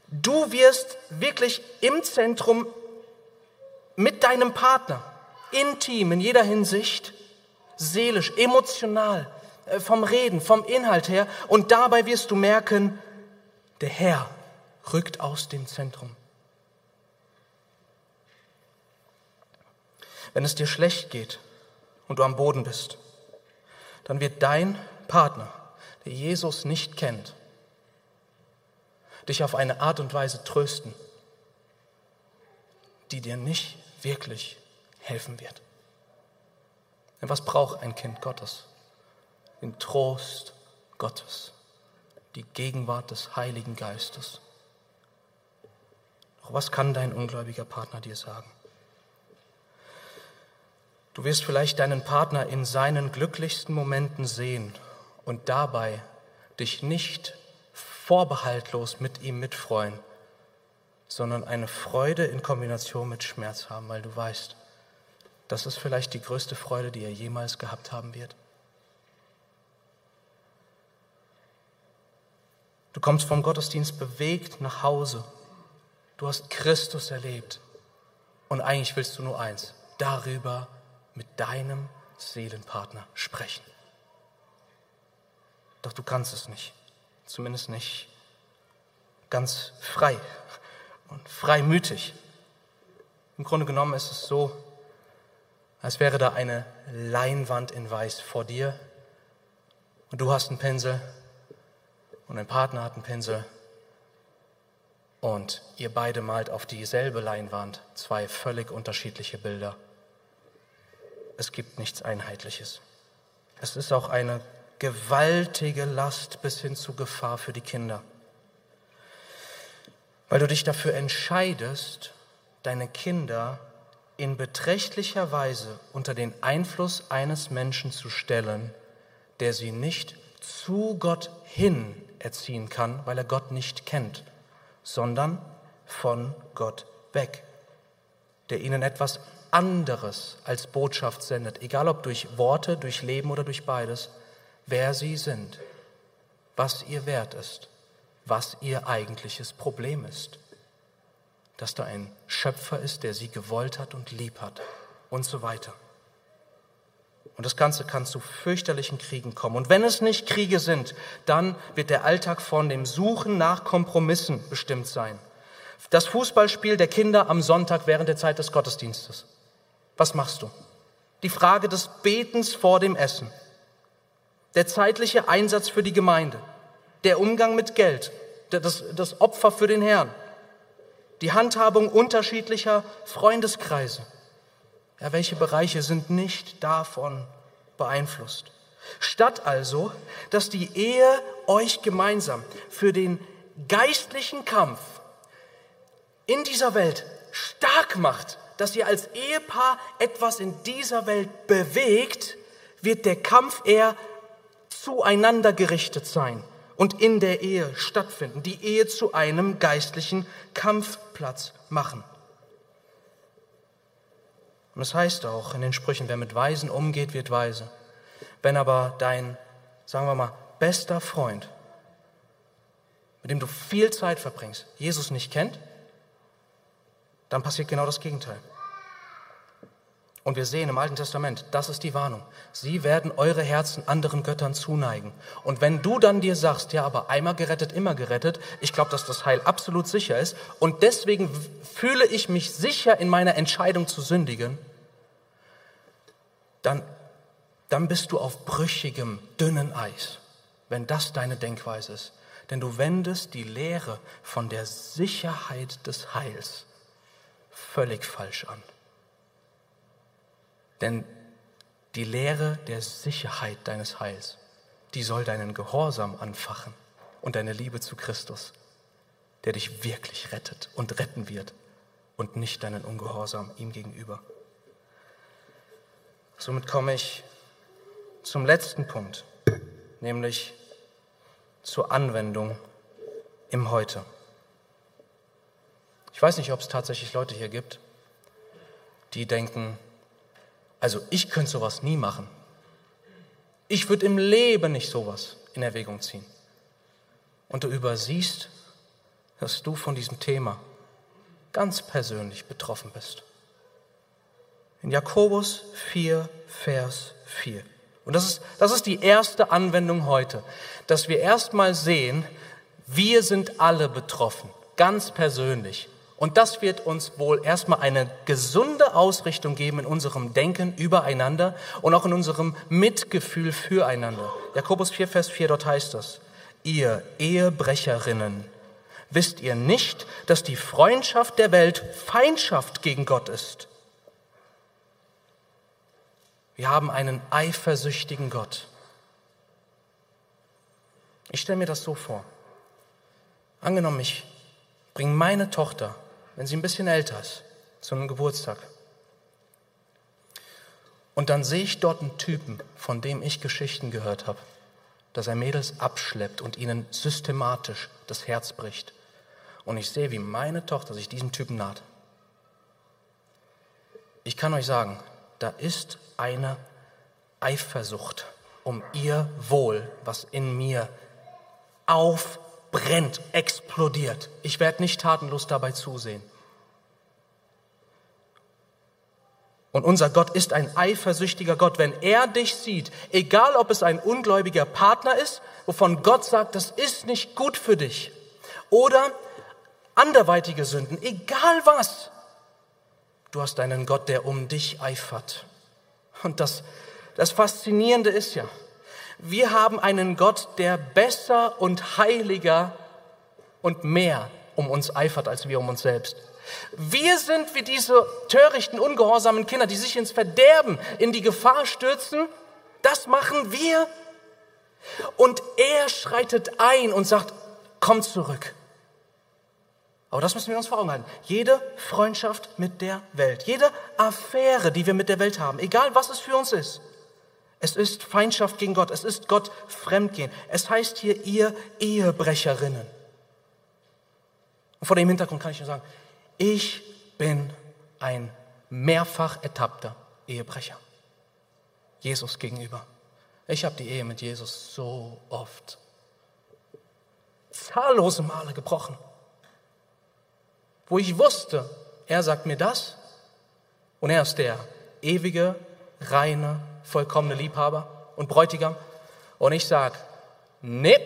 du wirst wirklich im Zentrum mit deinem Partner, intim in jeder Hinsicht, seelisch, emotional, vom Reden, vom Inhalt her. Und dabei wirst du merken, der Herr rückt aus dem Zentrum. Wenn es dir schlecht geht und du am Boden bist, dann wird dein Partner, der Jesus nicht kennt, dich auf eine Art und Weise trösten, die dir nicht wirklich helfen wird. Denn was braucht ein Kind Gottes? Den Trost Gottes, die Gegenwart des Heiligen Geistes. Doch was kann dein ungläubiger Partner dir sagen? Du wirst vielleicht deinen Partner in seinen glücklichsten Momenten sehen und dabei dich nicht vorbehaltlos mit ihm mitfreuen, sondern eine Freude in Kombination mit Schmerz haben, weil du weißt, das ist vielleicht die größte Freude, die er jemals gehabt haben wird. Du kommst vom Gottesdienst bewegt nach Hause. Du hast Christus erlebt. Und eigentlich willst du nur eins, darüber mit deinem Seelenpartner sprechen. Doch du kannst es nicht, zumindest nicht ganz frei und freimütig. Im Grunde genommen ist es so, als wäre da eine Leinwand in Weiß vor dir und du hast einen Pinsel und dein Partner hat einen Pinsel und ihr beide malt auf dieselbe Leinwand zwei völlig unterschiedliche Bilder es gibt nichts Einheitliches. Es ist auch eine gewaltige Last bis hin zu Gefahr für die Kinder. Weil du dich dafür entscheidest, deine Kinder in beträchtlicher Weise unter den Einfluss eines Menschen zu stellen, der sie nicht zu Gott hin erziehen kann, weil er Gott nicht kennt, sondern von Gott weg, der ihnen etwas anderes als Botschaft sendet, egal ob durch Worte, durch Leben oder durch beides, wer sie sind, was ihr Wert ist, was ihr eigentliches Problem ist, dass da ein Schöpfer ist, der sie gewollt hat und lieb hat und so weiter. Und das Ganze kann zu fürchterlichen Kriegen kommen. Und wenn es nicht Kriege sind, dann wird der Alltag von dem Suchen nach Kompromissen bestimmt sein. Das Fußballspiel der Kinder am Sonntag während der Zeit des Gottesdienstes. Was machst du? Die Frage des Betens vor dem Essen, der zeitliche Einsatz für die Gemeinde, der Umgang mit Geld, das, das Opfer für den Herrn, die Handhabung unterschiedlicher Freundeskreise. Ja, welche Bereiche sind nicht davon beeinflusst? Statt also, dass die Ehe euch gemeinsam für den geistlichen Kampf in dieser Welt stark macht, dass ihr als Ehepaar etwas in dieser Welt bewegt, wird der Kampf eher zueinander gerichtet sein und in der Ehe stattfinden, die Ehe zu einem geistlichen Kampfplatz machen. Und es das heißt auch in den Sprüchen, wer mit Weisen umgeht, wird weise. Wenn aber dein, sagen wir mal, bester Freund, mit dem du viel Zeit verbringst, Jesus nicht kennt, dann passiert genau das Gegenteil. Und wir sehen im Alten Testament, das ist die Warnung. Sie werden eure Herzen anderen Göttern zuneigen. Und wenn du dann dir sagst, ja, aber einmal gerettet, immer gerettet, ich glaube, dass das Heil absolut sicher ist und deswegen fühle ich mich sicher in meiner Entscheidung zu sündigen, dann, dann bist du auf brüchigem, dünnen Eis, wenn das deine Denkweise ist. Denn du wendest die Lehre von der Sicherheit des Heils völlig falsch an. Denn die Lehre der Sicherheit deines Heils, die soll deinen Gehorsam anfachen und deine Liebe zu Christus, der dich wirklich rettet und retten wird und nicht deinen Ungehorsam ihm gegenüber. Somit komme ich zum letzten Punkt, nämlich zur Anwendung im Heute. Ich weiß nicht, ob es tatsächlich Leute hier gibt, die denken, also ich könnte sowas nie machen. Ich würde im Leben nicht sowas in Erwägung ziehen. Und du übersiehst, dass du von diesem Thema ganz persönlich betroffen bist. In Jakobus 4, Vers 4. Und das ist, das ist die erste Anwendung heute, dass wir erstmal sehen, wir sind alle betroffen, ganz persönlich. Und das wird uns wohl erstmal eine gesunde Ausrichtung geben in unserem Denken übereinander und auch in unserem Mitgefühl füreinander. Jakobus 4, Vers 4, dort heißt es, ihr Ehebrecherinnen, wisst ihr nicht, dass die Freundschaft der Welt Feindschaft gegen Gott ist? Wir haben einen eifersüchtigen Gott. Ich stelle mir das so vor. Angenommen, ich bringe meine Tochter wenn sie ein bisschen älter ist, zu einem Geburtstag. Und dann sehe ich dort einen Typen, von dem ich Geschichten gehört habe, dass er Mädels abschleppt und ihnen systematisch das Herz bricht. Und ich sehe, wie meine Tochter sich diesem Typen naht. Ich kann euch sagen, da ist eine Eifersucht um ihr Wohl, was in mir auf brennt, explodiert. Ich werde nicht tatenlos dabei zusehen. Und unser Gott ist ein eifersüchtiger Gott. Wenn er dich sieht, egal ob es ein ungläubiger Partner ist, wovon Gott sagt, das ist nicht gut für dich, oder anderweitige Sünden, egal was, du hast einen Gott, der um dich eifert. Und das, das Faszinierende ist ja, wir haben einen Gott, der besser und heiliger und mehr um uns eifert als wir um uns selbst. Wir sind wie diese törichten, ungehorsamen Kinder, die sich ins Verderben, in die Gefahr stürzen. Das machen wir. Und er schreitet ein und sagt, komm zurück. Aber das müssen wir uns vor Augen halten. Jede Freundschaft mit der Welt, jede Affäre, die wir mit der Welt haben, egal was es für uns ist, es ist Feindschaft gegen Gott. Es ist Gott Fremdgehen. Es heißt hier, ihr Ehebrecherinnen. Und vor dem Hintergrund kann ich nur sagen, ich bin ein mehrfach ertappter Ehebrecher. Jesus gegenüber. Ich habe die Ehe mit Jesus so oft, zahllose Male gebrochen, wo ich wusste, er sagt mir das und er ist der ewige, reine, vollkommene Liebhaber und Bräutigam. Und ich sage, nee,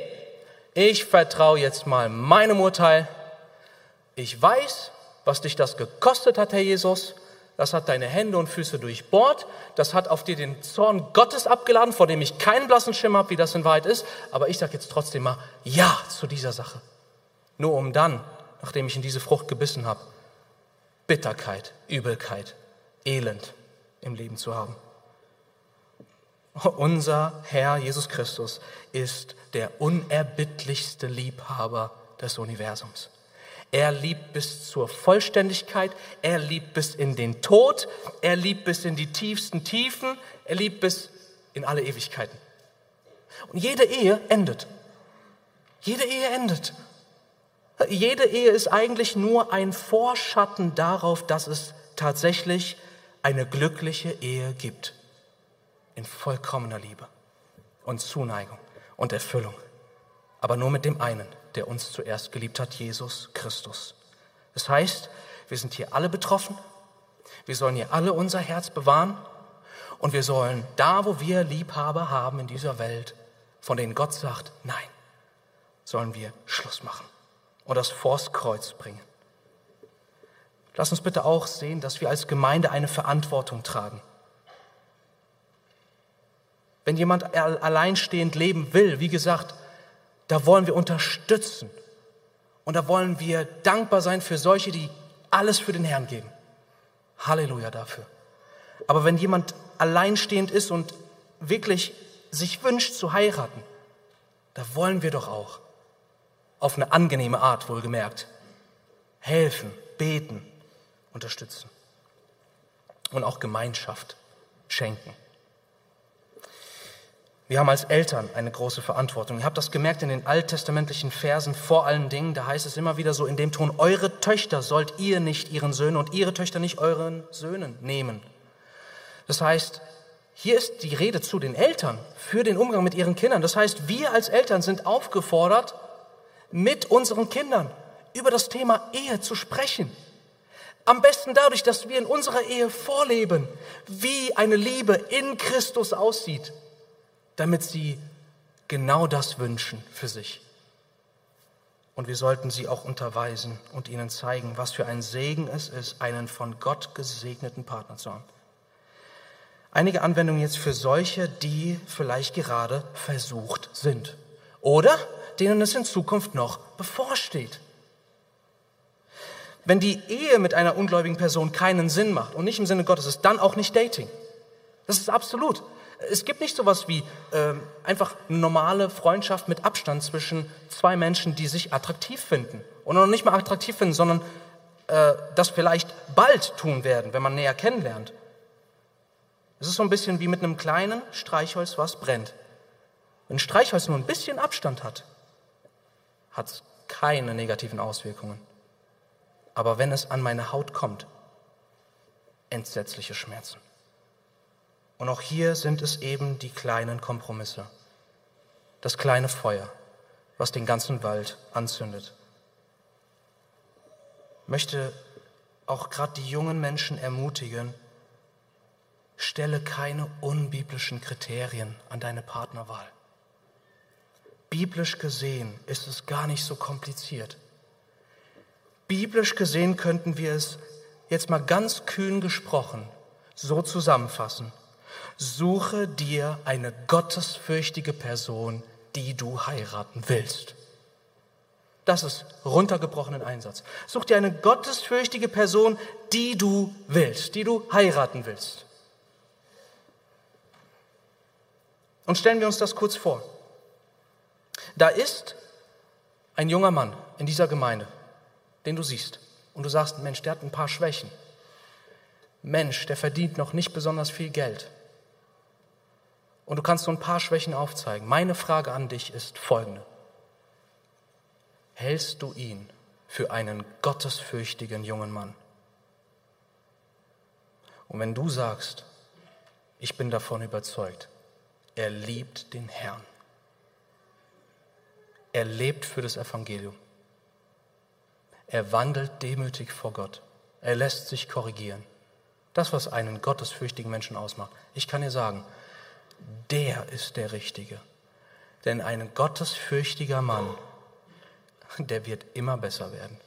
ich vertraue jetzt mal meinem Urteil. Ich weiß, was dich das gekostet hat, Herr Jesus. Das hat deine Hände und Füße durchbohrt. Das hat auf dir den Zorn Gottes abgeladen, vor dem ich keinen blassen Schimmer habe, wie das in Wahrheit ist. Aber ich sage jetzt trotzdem mal Ja zu dieser Sache. Nur um dann, nachdem ich in diese Frucht gebissen habe, Bitterkeit, Übelkeit, Elend im Leben zu haben. Unser Herr Jesus Christus ist der unerbittlichste Liebhaber des Universums. Er liebt bis zur Vollständigkeit, er liebt bis in den Tod, er liebt bis in die tiefsten Tiefen, er liebt bis in alle Ewigkeiten. Und jede Ehe endet. Jede Ehe endet. Jede Ehe ist eigentlich nur ein Vorschatten darauf, dass es tatsächlich eine glückliche Ehe gibt in vollkommener Liebe und Zuneigung und Erfüllung. Aber nur mit dem einen, der uns zuerst geliebt hat, Jesus Christus. Das heißt, wir sind hier alle betroffen. Wir sollen hier alle unser Herz bewahren. Und wir sollen da, wo wir Liebhaber haben in dieser Welt, von denen Gott sagt, nein, sollen wir Schluss machen und das vors Kreuz bringen. Lass uns bitte auch sehen, dass wir als Gemeinde eine Verantwortung tragen. Wenn jemand alleinstehend leben will, wie gesagt, da wollen wir unterstützen. Und da wollen wir dankbar sein für solche, die alles für den Herrn geben. Halleluja dafür. Aber wenn jemand alleinstehend ist und wirklich sich wünscht zu heiraten, da wollen wir doch auch auf eine angenehme Art wohlgemerkt helfen, beten, unterstützen und auch Gemeinschaft schenken Wir haben als Eltern eine große Verantwortung. Ihr habt das gemerkt in den alttestamentlichen Versen vor allen Dingen. Da heißt es immer wieder so in dem Ton, eure Töchter sollt ihr nicht ihren Söhnen und ihre Töchter nicht euren Söhnen nehmen. Das heißt, hier ist die Rede zu den Eltern für den Umgang mit ihren Kindern. Das heißt, wir als Eltern sind aufgefordert, mit unseren Kindern über das Thema Ehe zu sprechen. Am besten dadurch, dass wir in unserer Ehe vorleben, wie eine Liebe in Christus aussieht damit sie genau das wünschen für sich. Und wir sollten sie auch unterweisen und ihnen zeigen, was für ein Segen es ist, einen von Gott gesegneten Partner zu haben. Einige Anwendungen jetzt für solche, die vielleicht gerade versucht sind oder denen es in Zukunft noch bevorsteht. Wenn die Ehe mit einer ungläubigen Person keinen Sinn macht und nicht im Sinne Gottes ist, dann auch nicht Dating. Das ist absolut. Es gibt nicht sowas wie äh, einfach normale Freundschaft mit Abstand zwischen zwei Menschen, die sich attraktiv finden. Und noch nicht mal attraktiv finden, sondern äh, das vielleicht bald tun werden, wenn man näher kennenlernt. Es ist so ein bisschen wie mit einem kleinen Streichholz, was brennt. Wenn ein Streichholz nur ein bisschen Abstand hat, hat es keine negativen Auswirkungen. Aber wenn es an meine Haut kommt, entsetzliche Schmerzen. Und auch hier sind es eben die kleinen Kompromisse, das kleine Feuer, was den ganzen Wald anzündet. Ich möchte auch gerade die jungen Menschen ermutigen, stelle keine unbiblischen Kriterien an deine Partnerwahl. Biblisch gesehen ist es gar nicht so kompliziert. Biblisch gesehen könnten wir es jetzt mal ganz kühn gesprochen so zusammenfassen. Suche dir eine gottesfürchtige Person, die du heiraten willst. Das ist runtergebrochenen Einsatz. Such dir eine gottesfürchtige Person, die du willst, die du heiraten willst. Und stellen wir uns das kurz vor. Da ist ein junger Mann in dieser Gemeinde, den du siehst. Und du sagst, Mensch, der hat ein paar Schwächen. Mensch, der verdient noch nicht besonders viel Geld. Und du kannst so ein paar Schwächen aufzeigen. Meine Frage an dich ist folgende. Hältst du ihn für einen gottesfürchtigen jungen Mann? Und wenn du sagst, ich bin davon überzeugt, er liebt den Herrn. Er lebt für das Evangelium. Er wandelt demütig vor Gott. Er lässt sich korrigieren. Das, was einen gottesfürchtigen Menschen ausmacht. Ich kann dir sagen, der ist der Richtige. Denn ein gottesfürchtiger Mann, der wird immer besser werden.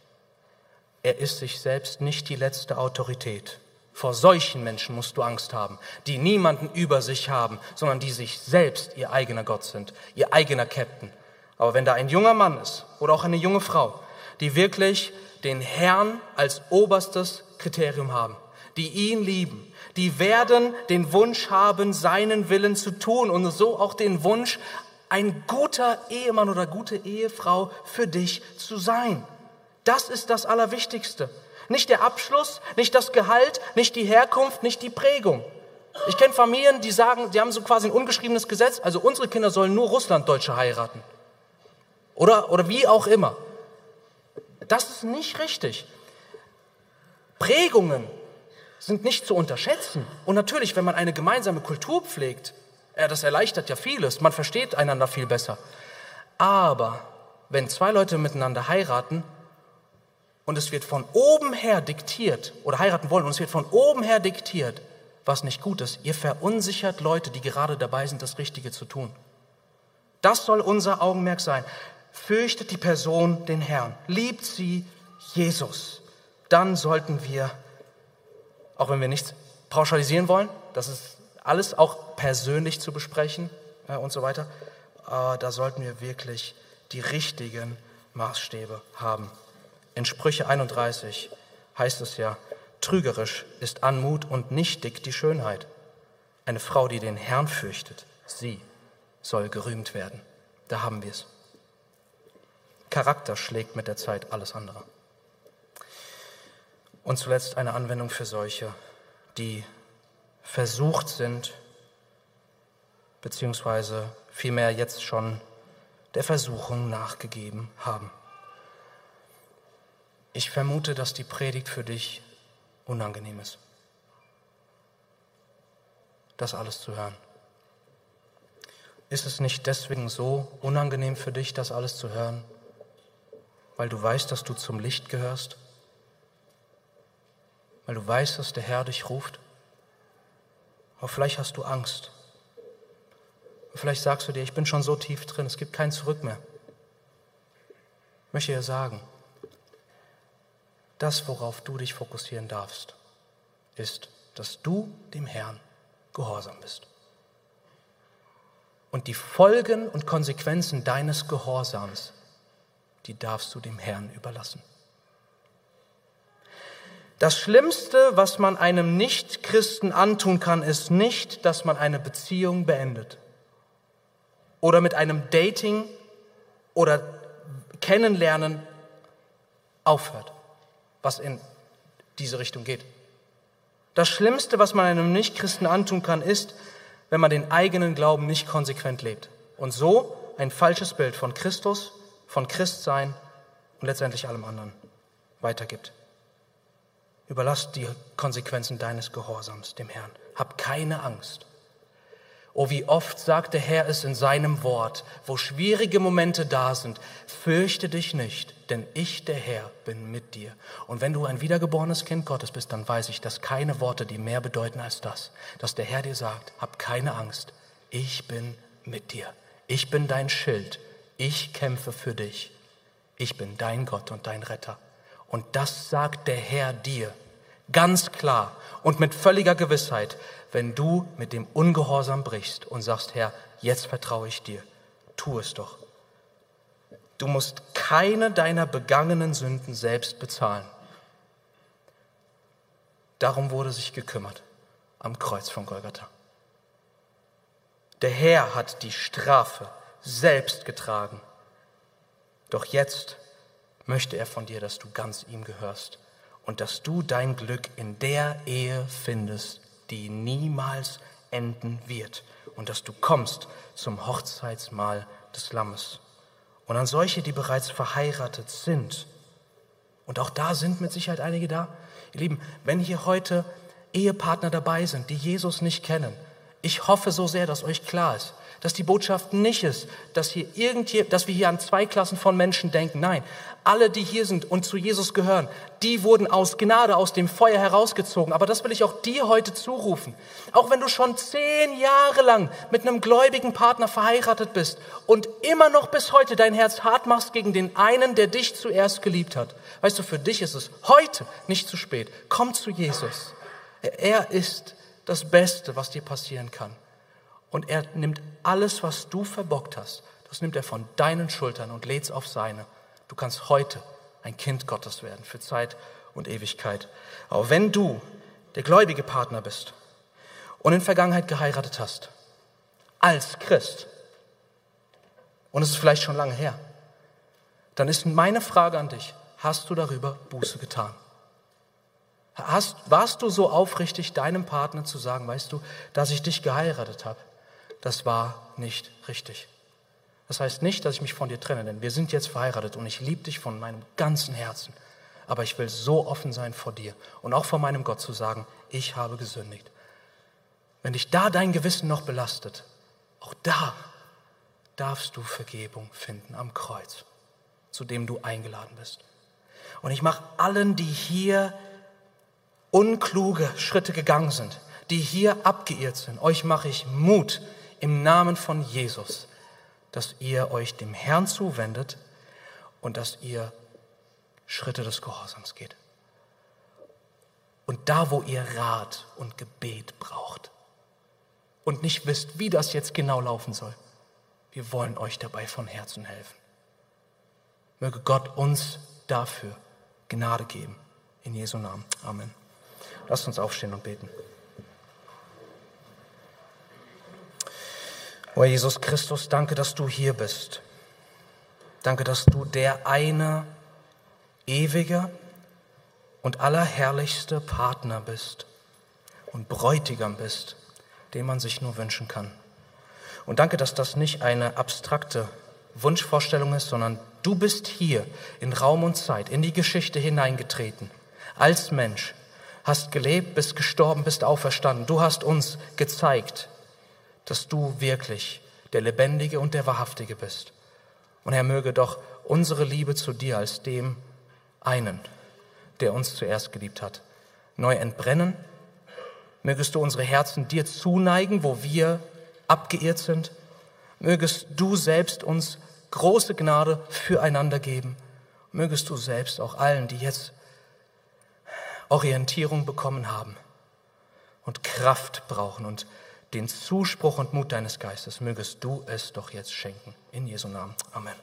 Er ist sich selbst nicht die letzte Autorität. Vor solchen Menschen musst du Angst haben, die niemanden über sich haben, sondern die sich selbst ihr eigener Gott sind, ihr eigener Captain. Aber wenn da ein junger Mann ist oder auch eine junge Frau, die wirklich den Herrn als oberstes Kriterium haben, die ihn lieben, die werden den Wunsch haben, seinen Willen zu tun und so auch den Wunsch, ein guter Ehemann oder gute Ehefrau für dich zu sein. Das ist das Allerwichtigste. Nicht der Abschluss, nicht das Gehalt, nicht die Herkunft, nicht die Prägung. Ich kenne Familien, die sagen, die haben so quasi ein ungeschriebenes Gesetz, also unsere Kinder sollen nur Russlanddeutsche heiraten. Oder, oder wie auch immer. Das ist nicht richtig. Prägungen sind nicht zu unterschätzen. Und natürlich, wenn man eine gemeinsame Kultur pflegt, das erleichtert ja vieles, man versteht einander viel besser. Aber wenn zwei Leute miteinander heiraten und es wird von oben her diktiert oder heiraten wollen und es wird von oben her diktiert, was nicht gut ist, ihr verunsichert Leute, die gerade dabei sind, das Richtige zu tun. Das soll unser Augenmerk sein. Fürchtet die Person den Herrn, liebt sie Jesus. Dann sollten wir auch wenn wir nichts pauschalisieren wollen, das ist alles auch persönlich zu besprechen äh, und so weiter. Aber da sollten wir wirklich die richtigen Maßstäbe haben. In Sprüche 31 heißt es ja, trügerisch ist Anmut und nichtig die Schönheit. Eine Frau, die den Herrn fürchtet, sie soll gerühmt werden. Da haben wir es. Charakter schlägt mit der Zeit alles andere. Und zuletzt eine Anwendung für solche, die versucht sind, beziehungsweise vielmehr jetzt schon der Versuchung nachgegeben haben. Ich vermute, dass die Predigt für dich unangenehm ist, das alles zu hören. Ist es nicht deswegen so unangenehm für dich, das alles zu hören, weil du weißt, dass du zum Licht gehörst? Weil du weißt, dass der Herr dich ruft? Aber vielleicht hast du Angst. Und vielleicht sagst du dir, ich bin schon so tief drin, es gibt kein Zurück mehr. Ich möchte dir sagen, das, worauf du dich fokussieren darfst, ist, dass du dem Herrn gehorsam bist. Und die Folgen und Konsequenzen deines Gehorsams, die darfst du dem Herrn überlassen. Das Schlimmste, was man einem Nichtchristen antun kann, ist nicht, dass man eine Beziehung beendet oder mit einem Dating oder Kennenlernen aufhört was in diese Richtung geht. Das Schlimmste, was man einem Nichtchristen antun kann, ist, wenn man den eigenen Glauben nicht konsequent lebt und so ein falsches Bild von Christus, von Christsein und letztendlich allem anderen weitergibt. Überlass die Konsequenzen deines Gehorsams dem Herrn. Hab keine Angst. Oh, wie oft sagt der Herr es in seinem Wort, wo schwierige Momente da sind, fürchte dich nicht, denn ich, der Herr, bin mit dir. Und wenn du ein wiedergeborenes Kind Gottes bist, dann weiß ich, dass keine Worte dir mehr bedeuten als das, dass der Herr dir sagt, hab keine Angst, ich bin mit dir. Ich bin dein Schild, ich kämpfe für dich. Ich bin dein Gott und dein Retter. Und das sagt der Herr dir ganz klar und mit völliger Gewissheit, wenn du mit dem Ungehorsam brichst und sagst, Herr, jetzt vertraue ich dir, tu es doch. Du musst keine deiner begangenen Sünden selbst bezahlen. Darum wurde sich gekümmert am Kreuz von Golgatha. Der Herr hat die Strafe selbst getragen. Doch jetzt möchte er von dir, dass du ganz ihm gehörst und dass du dein Glück in der Ehe findest, die niemals enden wird und dass du kommst zum Hochzeitsmahl des Lammes. Und an solche, die bereits verheiratet sind, und auch da sind mit Sicherheit einige da, ihr Lieben, wenn hier heute Ehepartner dabei sind, die Jesus nicht kennen, ich hoffe so sehr, dass euch klar ist, dass die Botschaft nicht ist, dass, hier irgendwie, dass wir hier an zwei Klassen von Menschen denken. Nein, alle, die hier sind und zu Jesus gehören, die wurden aus Gnade aus dem Feuer herausgezogen. Aber das will ich auch dir heute zurufen. Auch wenn du schon zehn Jahre lang mit einem gläubigen Partner verheiratet bist und immer noch bis heute dein Herz hart machst gegen den einen, der dich zuerst geliebt hat. Weißt du, für dich ist es heute nicht zu spät. Komm zu Jesus. Er ist das Beste, was dir passieren kann. Und er nimmt alles, was du verbockt hast, das nimmt er von deinen Schultern und lädt es auf seine. Du kannst heute ein Kind Gottes werden für Zeit und Ewigkeit. Aber wenn du der gläubige Partner bist und in Vergangenheit geheiratet hast, als Christ, und es ist vielleicht schon lange her, dann ist meine Frage an dich, hast du darüber Buße getan? Hast, warst du so aufrichtig, deinem Partner zu sagen, weißt du, dass ich dich geheiratet habe? Das war nicht richtig. Das heißt nicht, dass ich mich von dir trenne, denn wir sind jetzt verheiratet und ich liebe dich von meinem ganzen Herzen. Aber ich will so offen sein vor dir und auch vor meinem Gott zu sagen, ich habe gesündigt. Wenn dich da dein Gewissen noch belastet, auch da darfst du Vergebung finden am Kreuz, zu dem du eingeladen bist. Und ich mache allen, die hier unkluge Schritte gegangen sind, die hier abgeirrt sind, euch mache ich Mut im Namen von Jesus, dass ihr euch dem Herrn zuwendet und dass ihr Schritte des Gehorsams geht. Und da, wo ihr Rat und Gebet braucht und nicht wisst, wie das jetzt genau laufen soll, wir wollen euch dabei von Herzen helfen. Möge Gott uns dafür Gnade geben. In Jesu Namen. Amen. Lasst uns aufstehen und beten. O Jesus Christus, danke, dass du hier bist. Danke, dass du der eine ewige und allerherrlichste Partner bist und Bräutigam bist, den man sich nur wünschen kann. Und danke, dass das nicht eine abstrakte Wunschvorstellung ist, sondern du bist hier in Raum und Zeit, in die Geschichte hineingetreten, als Mensch, hast gelebt, bist gestorben, bist auferstanden. Du hast uns gezeigt, dass du wirklich der Lebendige und der Wahrhaftige bist. Und Herr, möge doch unsere Liebe zu dir als dem einen, der uns zuerst geliebt hat, neu entbrennen. Mögest du unsere Herzen dir zuneigen, wo wir abgeirrt sind. Mögest du selbst uns große Gnade füreinander geben. Mögest du selbst auch allen, die jetzt Orientierung bekommen haben und Kraft brauchen und den Zuspruch und Mut deines Geistes, mögest du es doch jetzt schenken. In Jesu Namen. Amen.